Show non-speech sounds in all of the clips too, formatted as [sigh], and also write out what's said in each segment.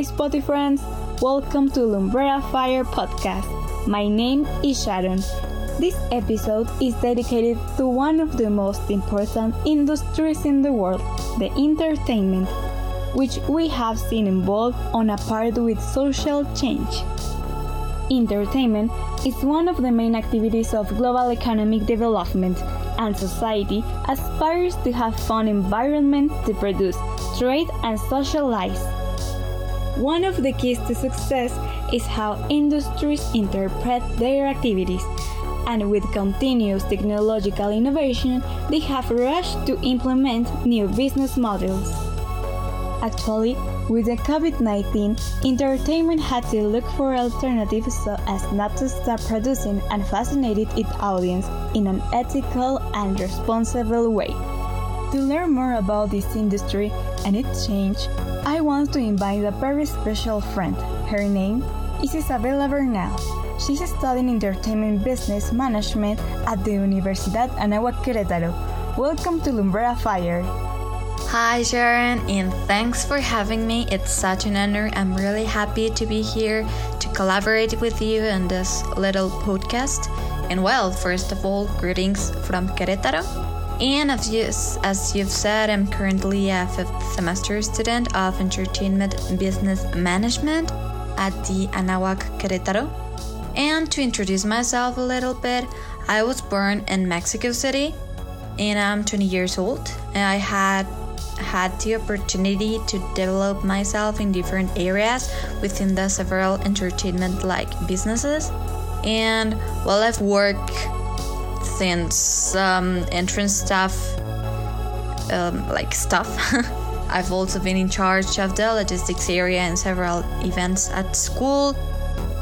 my Spotify friends. Welcome to Lumbrera Fire podcast. My name is Sharon. This episode is dedicated to one of the most important industries in the world, the entertainment, which we have seen involved on a part with social change. Entertainment is one of the main activities of global economic development, and society aspires to have fun environment to produce, trade, and socialize. One of the keys to success is how industries interpret their activities, and with continuous technological innovation, they have rushed to implement new business models. Actually, with the COVID 19, entertainment had to look for alternatives so as not to stop producing and fascinating its audience in an ethical and responsible way. To learn more about this industry and its change, I want to invite a very special friend. Her name is Isabella Bernal. She's studying entertainment business management at the Universidad Anáhuac Querétaro. Welcome to Lumbrera Fire. Hi, Sharon, and thanks for having me. It's such an honor. I'm really happy to be here to collaborate with you on this little podcast. And well, first of all, greetings from Querétaro. And as, you, as you've said, I'm currently a fifth semester student of Entertainment Business Management at the Anáhuac Querétaro. And to introduce myself a little bit, I was born in Mexico City and I'm 20 years old. And I had had the opportunity to develop myself in different areas within the several entertainment like businesses. And while I've worked since um, entrance staff, um, like stuff, [laughs] I've also been in charge of the logistics area and several events at school.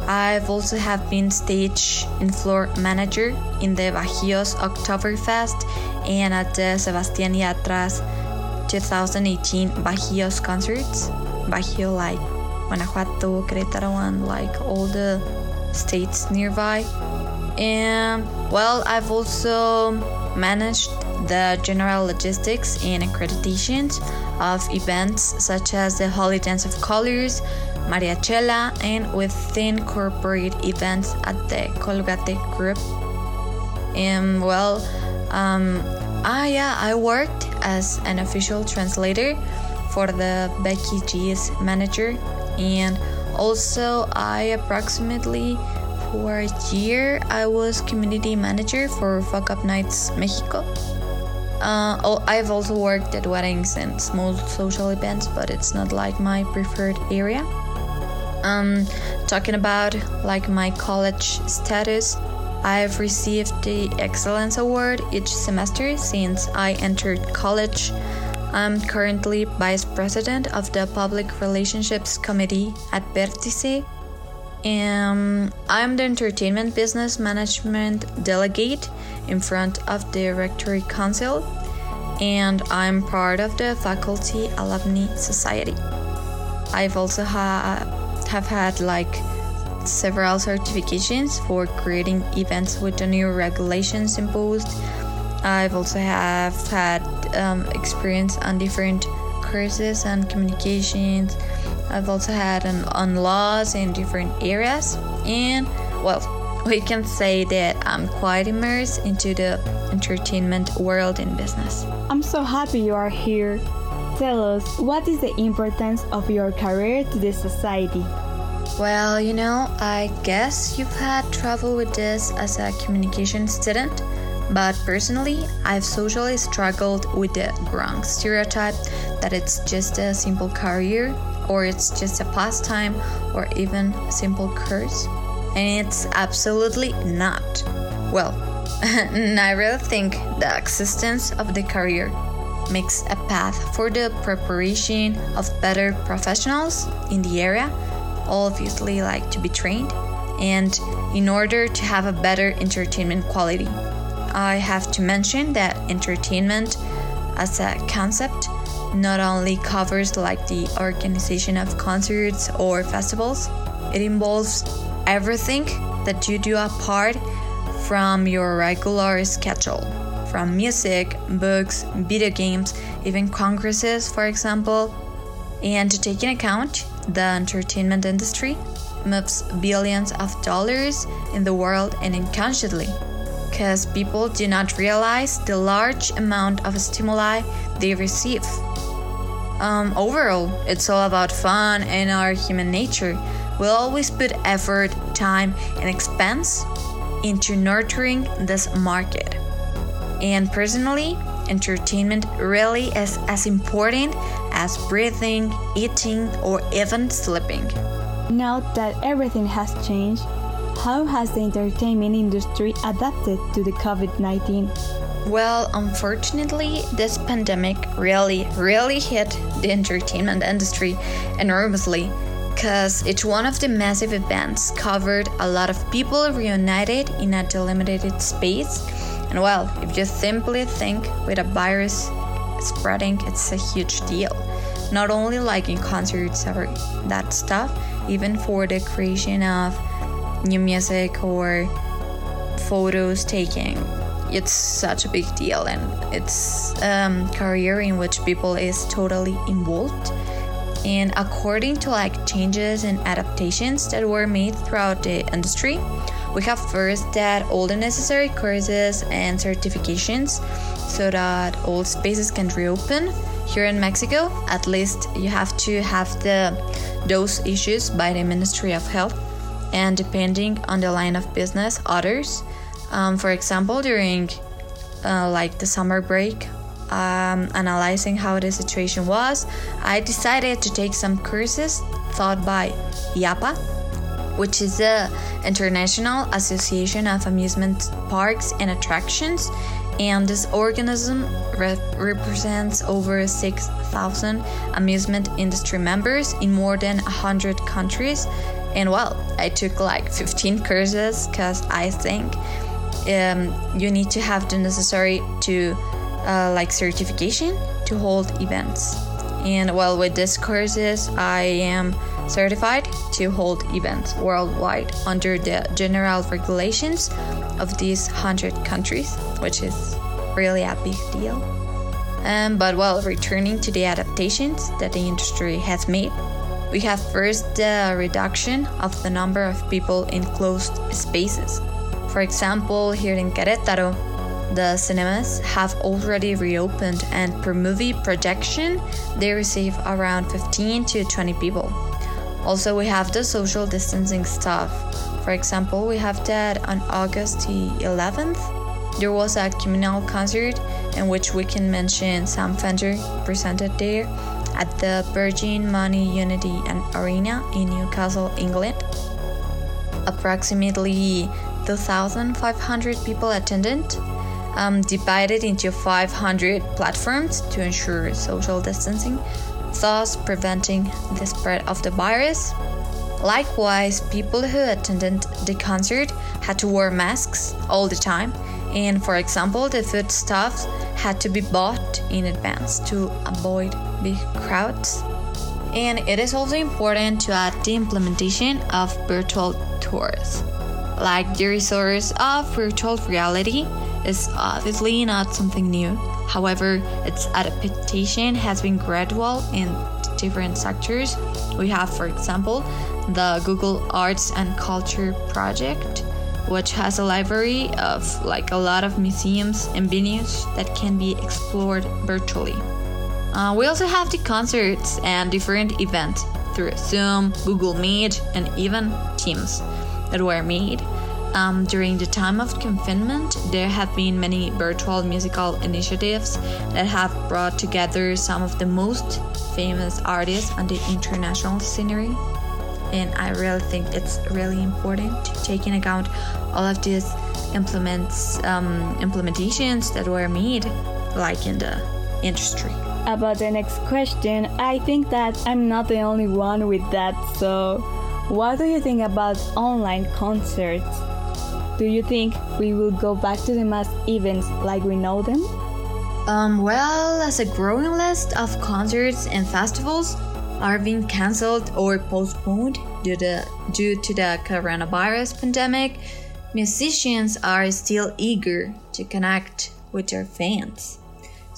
I've also have been stage and floor manager in the Bajíos Oktoberfest and at the Sebastián Yatra's 2018 Bajíos concerts. Bajío like Guanajuato, Querétaro, and like all the states nearby. And well, I've also managed the general logistics and accreditations of events such as the Holy Dance of Colors, Mariachela, and within corporate events at the Colgate Group. And well, um, ah yeah, I worked as an official translator for the Becky G's manager, and also I approximately for a year I was community manager for Fuck Up Nights Mexico. Uh, I've also worked at weddings and small social events, but it's not like my preferred area. Um, talking about like my college status, I've received the Excellence Award each semester since I entered college. I'm currently Vice President of the Public Relationships Committee at Vertice. And I'm the Entertainment Business Management Delegate in front of the Rectory Council, and I'm part of the Faculty Alumni Society. I've also ha- have had like several certifications for creating events with the new regulations imposed. I've also have had um, experience on different courses and communications. I've also had an, on laws in different areas, and well, we can say that I'm quite immersed into the entertainment world in business. I'm so happy you are here. Tell us, what is the importance of your career to the society? Well, you know, I guess you've had trouble with this as a communication student, but personally, I've socially struggled with the wrong stereotype that it's just a simple career or it's just a pastime or even a simple curse? And it's absolutely not. Well, [laughs] I really think the existence of the career makes a path for the preparation of better professionals in the area obviously like to be trained and in order to have a better entertainment quality. I have to mention that entertainment as a concept not only covers like the organization of concerts or festivals, it involves everything that you do apart from your regular schedule. From music, books, video games, even congresses, for example. And to take in account the entertainment industry moves billions of dollars in the world and unconsciously because people do not realize the large amount of stimuli they receive. Um, overall, it's all about fun and our human nature. We'll always put effort, time, and expense into nurturing this market. And personally, entertainment really is as important as breathing, eating, or even sleeping. Now that everything has changed, how has the entertainment industry adapted to the COVID 19? Well, unfortunately, this pandemic really, really hit the entertainment industry enormously because each one of the massive events covered a lot of people reunited in a delimited space. And well, if you simply think with a virus spreading, it's a huge deal. Not only like in concerts or that stuff, even for the creation of new music or photos taking. It's such a big deal, and it's a um, career in which people is totally involved. And according to like changes and adaptations that were made throughout the industry we have first that all the necessary courses and certifications so that all spaces can reopen. Here in mexico at least you have to have the those issues by the ministry of health and depending on the line of business others um, for example during uh, like the summer break um, analyzing how the situation was, I decided to take some courses taught by IAPA, which is the International Association of Amusement Parks and Attractions. And this organism re- represents over 6,000 amusement industry members in more than 100 countries. And well, I took like 15 courses because I think um, you need to have the necessary to uh, like certification to hold events. And well, with these courses, I am certified to hold events worldwide under the general regulations of these 100 countries, which is really a big deal. Um, but well, returning to the adaptations that the industry has made, we have first the reduction of the number of people in closed spaces. For example, here in Querétaro, the cinemas have already reopened, and per movie projection, they receive around 15 to 20 people. Also, we have the social distancing stuff. For example, we have that on August the 11th, there was a communal concert in which we can mention Sam Fender presented there at the Virgin Money Unity and Arena in Newcastle, England. Approximately 2,500 people attended um, divided into 500 platforms to ensure social distancing, thus preventing the spread of the virus. Likewise, people who attended the concert had to wear masks all the time, and for example, the foodstuffs had to be bought in advance to avoid big crowds. And it is also important to add the implementation of virtual tours, like the resource of virtual reality is obviously not something new. However, its adaptation has been gradual in different sectors. We have, for example, the Google Arts and Culture Project, which has a library of like a lot of museums and venues that can be explored virtually. Uh, we also have the concerts and different events through Zoom, Google Meet, and even Teams that were made um, during the time of confinement, there have been many virtual musical initiatives that have brought together some of the most famous artists on the international scenery. And I really think it's really important to take in account all of these implements, um, implementations that were made, like in the industry. About the next question, I think that I'm not the only one with that. So, what do you think about online concerts? Do you think we will go back to the mass events like we know them? Um, well, as a growing list of concerts and festivals are being cancelled or postponed due to, due to the coronavirus pandemic, musicians are still eager to connect with their fans.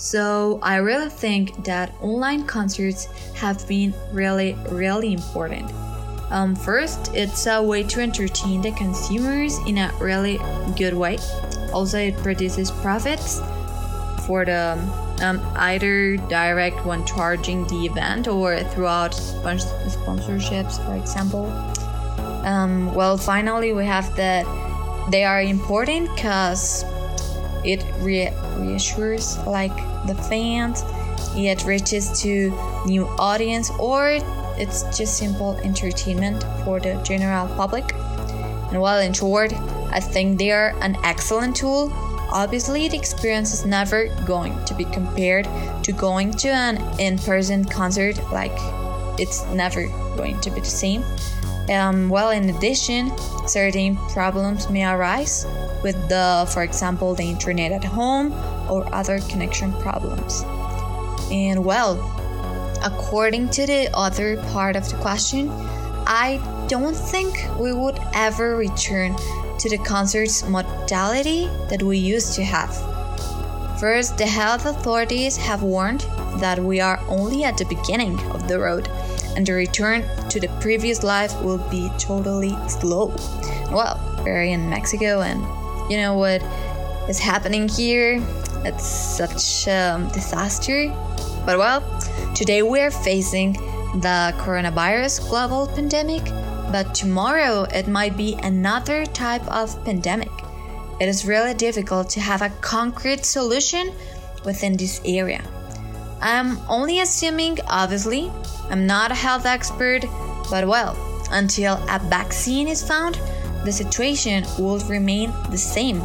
So I really think that online concerts have been really, really important. Um, first, it's a way to entertain the consumers in a really good way. Also, it produces profits for the um, either direct when charging the event or throughout sponsorships, for example. Um, well, finally, we have that they are important because it re- reassures like the fans, it reaches to new audience, or it's just simple entertainment for the general public. And while in short, I think they are an excellent tool Obviously, the experience is never going to be compared to going to an in person concert, like, it's never going to be the same. Um, well, in addition, certain problems may arise with the, for example, the internet at home or other connection problems. And well, according to the other part of the question, I don't think we would ever return to the concert's modality that we used to have. First, the health authorities have warned that we are only at the beginning of the road and the return to the previous life will be totally slow. Well, we're in Mexico and you know what is happening here? It's such a um, disaster. But well, today we're facing the coronavirus global pandemic but tomorrow it might be another type of pandemic. It is really difficult to have a concrete solution within this area. I'm only assuming, obviously, I'm not a health expert, but well, until a vaccine is found, the situation will remain the same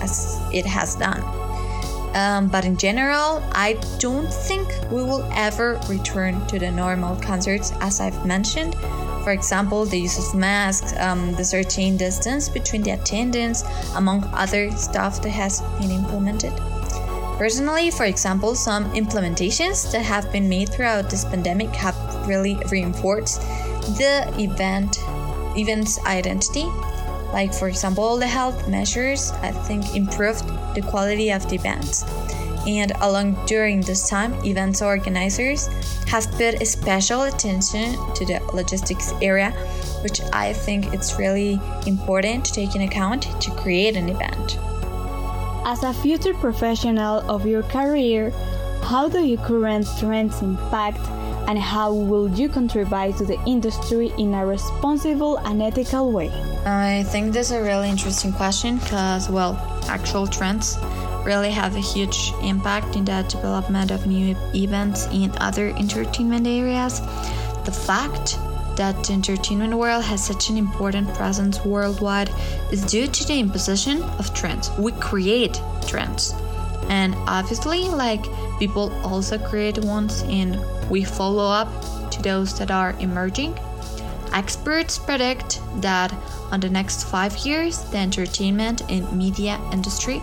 as it has done. Um, but in general, I don't think we will ever return to the normal concerts as I've mentioned for example, the use of masks, um, the certain distance between the attendants, among other stuff that has been implemented. Personally, for example, some implementations that have been made throughout this pandemic have really reinforced the event event's identity. Like for example, the health measures I think improved the quality of the events and along during this time, events organizers have put special attention to the logistics area, which I think it's really important to take in account to create an event. As a future professional of your career, how do your current trends impact and how will you contribute to the industry in a responsible and ethical way? I think this is a really interesting question because, well, actual trends really have a huge impact in the development of new events in other entertainment areas. The fact that the entertainment world has such an important presence worldwide is due to the imposition of trends. We create trends. And obviously, like people also create ones and we follow up to those that are emerging. Experts predict that on the next five years, the entertainment and media industry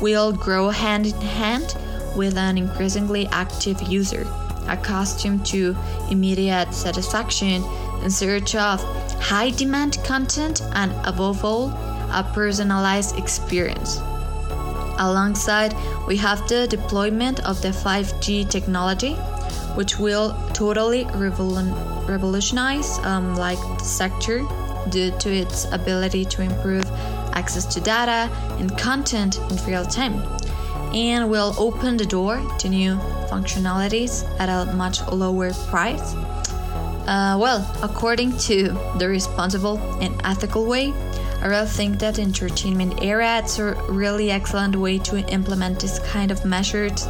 will grow hand in hand with an increasingly active user, accustomed to immediate satisfaction in search of high demand content and, above all, a personalized experience. Alongside, we have the deployment of the 5G technology, which will totally revolutionize um, like the sector due to its ability to improve access to data and content in real time, and will open the door to new functionalities at a much lower price. Uh, well, according to the responsible and ethical way, I really think that entertainment area it's a really excellent way to implement this kind of measures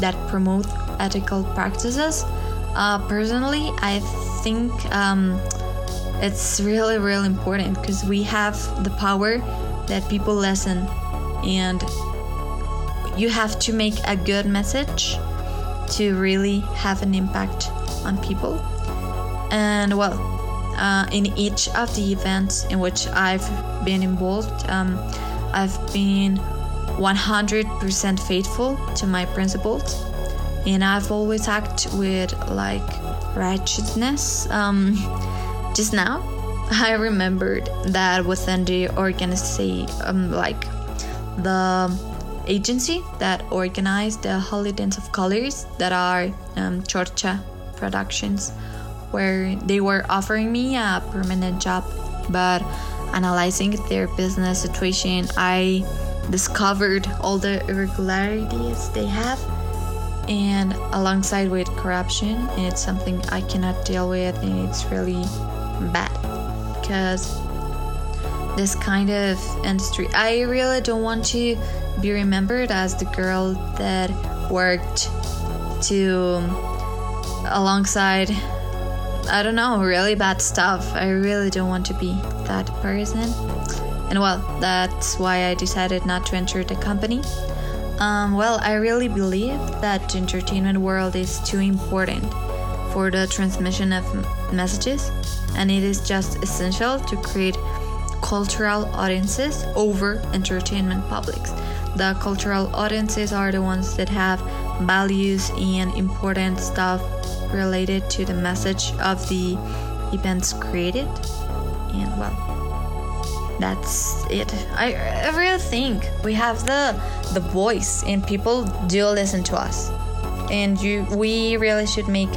that promote ethical practices. Uh, personally, I think um, it's really, really important because we have the power that people listen and you have to make a good message to really have an impact on people. And well, uh, in each of the events in which I've been involved, um, I've been 100% faithful to my principles, and I've always acted with like righteousness. Um, just now, [laughs] I remembered that within the organization, um, like the agency that organized the Holy Dance of Colors that are um, Chorcha Productions, where they were offering me a permanent job. But analyzing their business situation, I discovered all the irregularities they have and alongside with corruption and it's something i cannot deal with and it's really bad because this kind of industry i really don't want to be remembered as the girl that worked to alongside i don't know really bad stuff. I really don't want to be that person. And well that's why i decided not to enter the company. Um, well, I really believe that the entertainment world is too important for the transmission of messages, and it is just essential to create cultural audiences over entertainment publics. The cultural audiences are the ones that have values and important stuff related to the message of the events created. And well, that's it. I, I really think we have the the voice, and people do listen to us, and you we really should make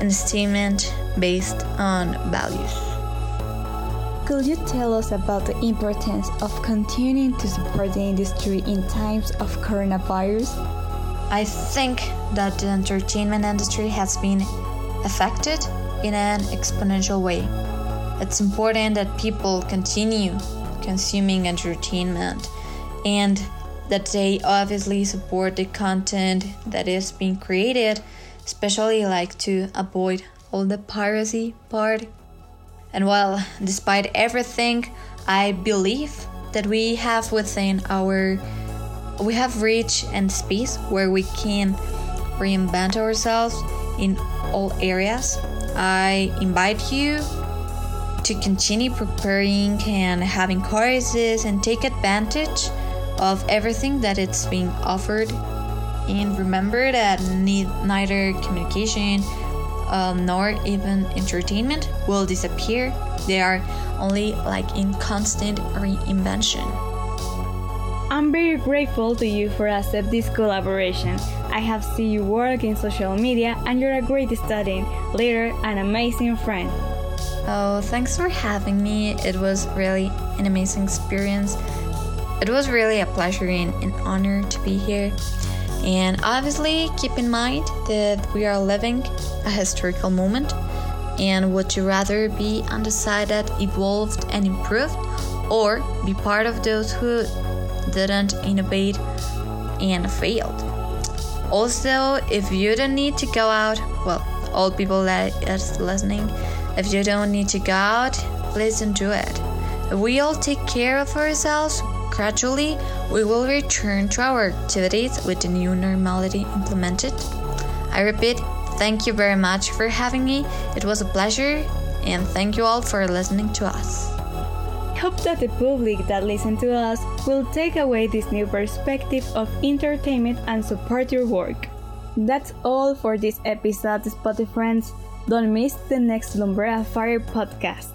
an statement based on values. Could you tell us about the importance of continuing to support the industry in times of coronavirus? I think that the entertainment industry has been affected in an exponential way. It's important that people continue consuming entertainment and that they obviously support the content that is being created, especially like to avoid all the piracy part. And well, despite everything, I believe that we have within our we have reached and space where we can reinvent ourselves in all areas. I invite you to continue preparing and having courses and take advantage of everything that it's being offered. And remember that neither communication um, nor even entertainment will disappear. They are only like in constant reinvention. I'm very grateful to you for accept this collaboration. I have seen you work in social media and you're a great student, leader, and amazing friend. Oh, thanks for having me. It was really an amazing experience. It was really a pleasure and an honor to be here. And obviously, keep in mind that we are living a historical moment. And would you rather be undecided, evolved, and improved, or be part of those who didn't innovate and failed? Also, if you don't need to go out, well, all people that is listening, if you don't need to go out, don't do it. If we all take care of ourselves, gradually we will return to our activities with the new normality implemented. I repeat, thank you very much for having me. It was a pleasure, and thank you all for listening to us. Hope that the public that listen to us will take away this new perspective of entertainment and support your work. That's all for this episode, Spotify friends. Don't miss the next Lumbrera Fire podcast.